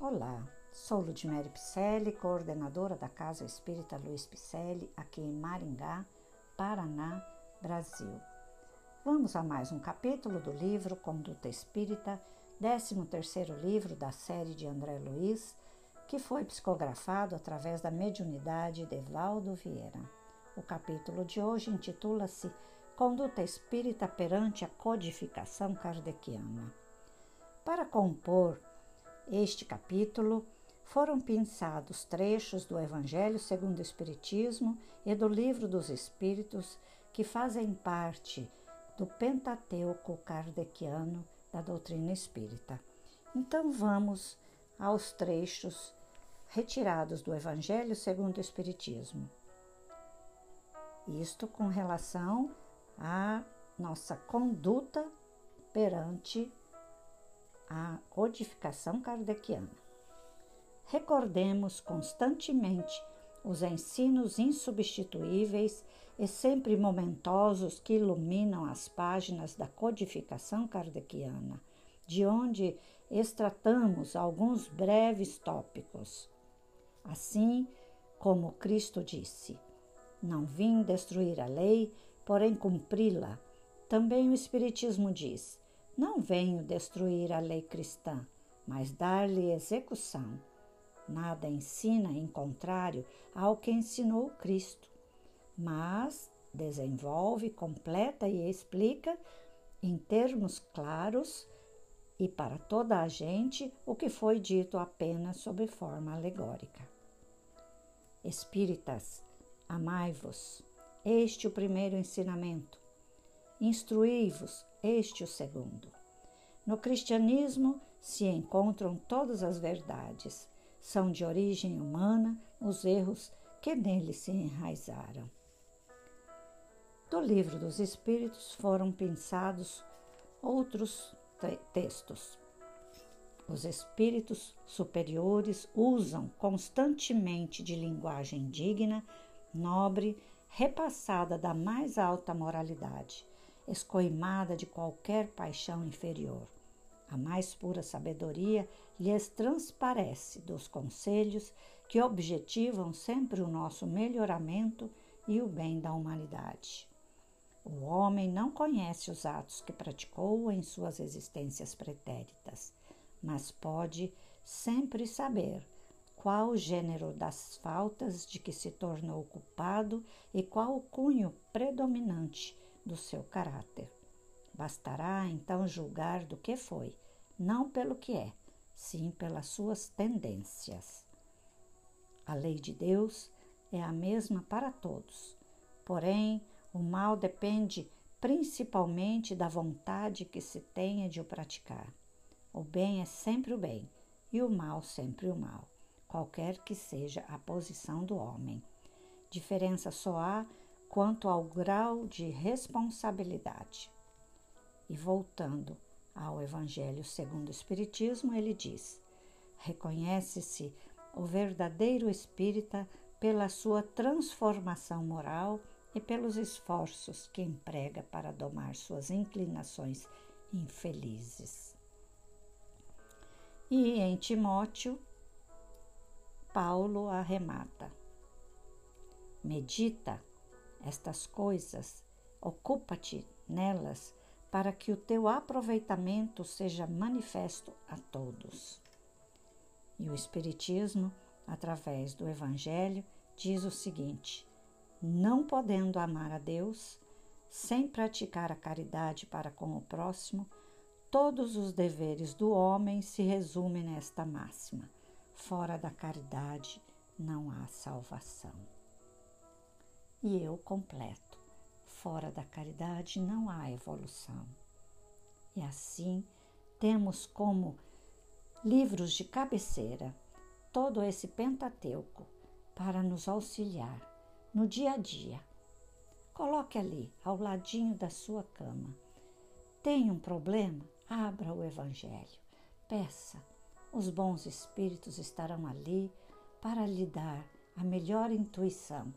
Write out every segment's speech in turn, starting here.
Olá, sou Ludmere Picelli, coordenadora da Casa Espírita Luiz Picelli, aqui em Maringá, Paraná, Brasil. Vamos a mais um capítulo do livro Conduta Espírita, 13º livro da série de André Luiz, que foi psicografado através da mediunidade de Valdo Vieira. O capítulo de hoje intitula-se Conduta Espírita perante a codificação kardeciana. Para compor este capítulo foram pensados trechos do Evangelho segundo o Espiritismo e do Livro dos Espíritos que fazem parte do Pentateuco kardeciano da doutrina espírita. Então vamos aos trechos retirados do Evangelho segundo o Espiritismo. Isto com relação à nossa conduta perante a codificação kardeciana. Recordemos constantemente os ensinos insubstituíveis e sempre momentosos que iluminam as páginas da codificação kardeciana, de onde extratamos alguns breves tópicos. Assim como Cristo disse: Não vim destruir a lei, porém cumpri-la. Também o Espiritismo diz: não venho destruir a lei cristã, mas dar-lhe execução. Nada ensina em contrário ao que ensinou Cristo, mas desenvolve, completa e explica em termos claros e para toda a gente o que foi dito apenas sob forma alegórica. Espíritas, amai-vos. Este o primeiro ensinamento. Instruí-vos, este o segundo. No cristianismo se encontram todas as verdades. São de origem humana os erros que nele se enraizaram. Do livro dos Espíritos foram pensados outros textos. Os espíritos superiores usam constantemente de linguagem digna, nobre, repassada da mais alta moralidade escoimada de qualquer paixão inferior. A mais pura sabedoria lhes transparece dos conselhos que objetivam sempre o nosso melhoramento e o bem da humanidade. O homem não conhece os atos que praticou em suas existências pretéritas, mas pode sempre saber qual o gênero das faltas de que se tornou culpado e qual o cunho predominante do seu caráter. Bastará então julgar do que foi, não pelo que é, sim pelas suas tendências. A lei de Deus é a mesma para todos, porém, o mal depende principalmente da vontade que se tenha de o praticar. O bem é sempre o bem e o mal sempre o mal, qualquer que seja a posição do homem. Diferença só há quanto ao grau de responsabilidade. E voltando ao Evangelho segundo o Espiritismo, ele diz: reconhece-se o verdadeiro espírita pela sua transformação moral e pelos esforços que emprega para domar suas inclinações infelizes. E em Timóteo, Paulo arremata: medita estas coisas, ocupa-te nelas para que o teu aproveitamento seja manifesto a todos. E o Espiritismo, através do Evangelho, diz o seguinte: não podendo amar a Deus, sem praticar a caridade para com o próximo, todos os deveres do homem se resumem nesta máxima: fora da caridade não há salvação e eu completo. Fora da caridade não há evolução. E assim temos como livros de cabeceira todo esse Pentateuco para nos auxiliar no dia a dia. Coloque ali, ao ladinho da sua cama. Tem um problema? Abra o Evangelho. Peça. Os bons espíritos estarão ali para lhe dar a melhor intuição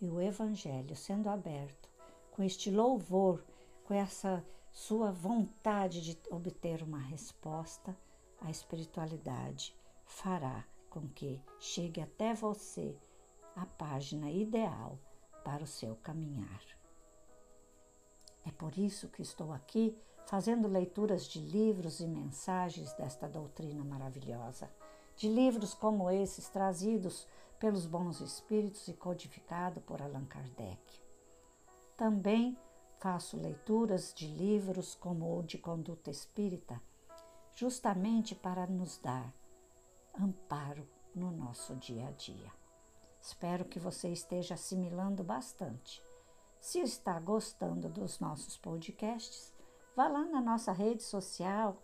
e o Evangelho sendo aberto, com este louvor, com essa sua vontade de obter uma resposta, a espiritualidade fará com que chegue até você a página ideal para o seu caminhar. É por isso que estou aqui fazendo leituras de livros e mensagens desta doutrina maravilhosa, de livros como esses trazidos pelos bons espíritos e codificado por Allan Kardec. Também faço leituras de livros como o de conduta espírita, justamente para nos dar amparo no nosso dia a dia. Espero que você esteja assimilando bastante. Se está gostando dos nossos podcasts, vá lá na nossa rede social,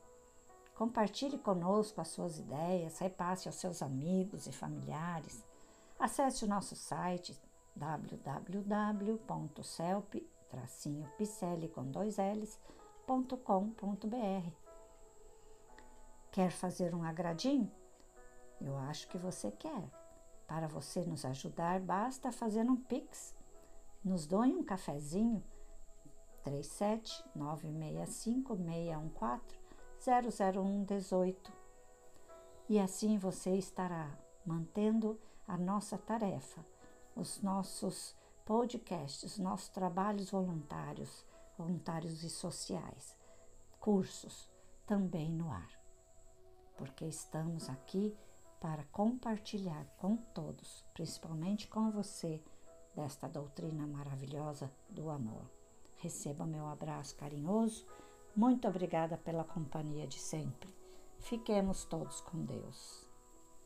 compartilhe conosco as suas ideias, repasse aos seus amigos e familiares. Acesse o nosso site www.celp-picele.com.br. Quer fazer um agradinho? Eu acho que você quer. Para você nos ajudar, basta fazer um pix. Nos doe um cafezinho 37 965 614 00118. E assim você estará mantendo a nossa tarefa, os nossos podcasts, nossos trabalhos voluntários, voluntários e sociais, cursos também no ar. Porque estamos aqui para compartilhar com todos, principalmente com você, desta doutrina maravilhosa do amor. Receba meu abraço carinhoso. Muito obrigada pela companhia de sempre. Fiquemos todos com Deus.